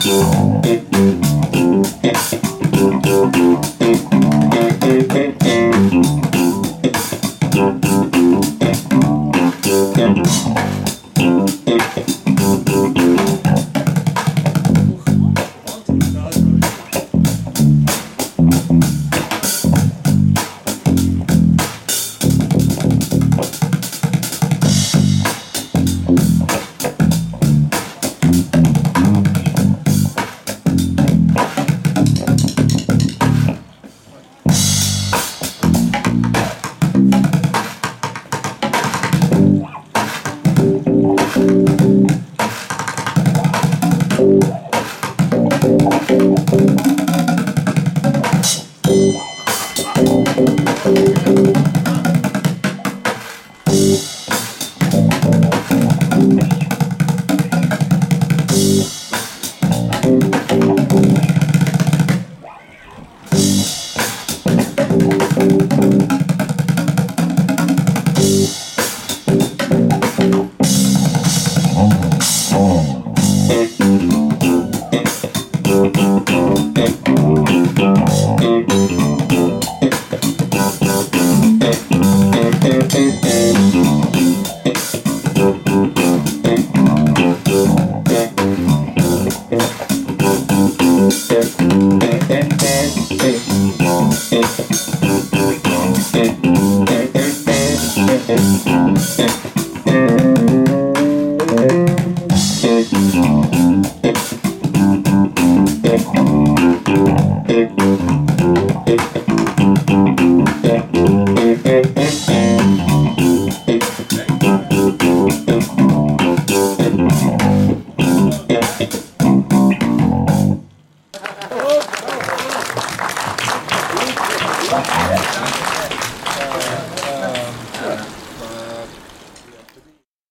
Thank you. Oh. Obrigado.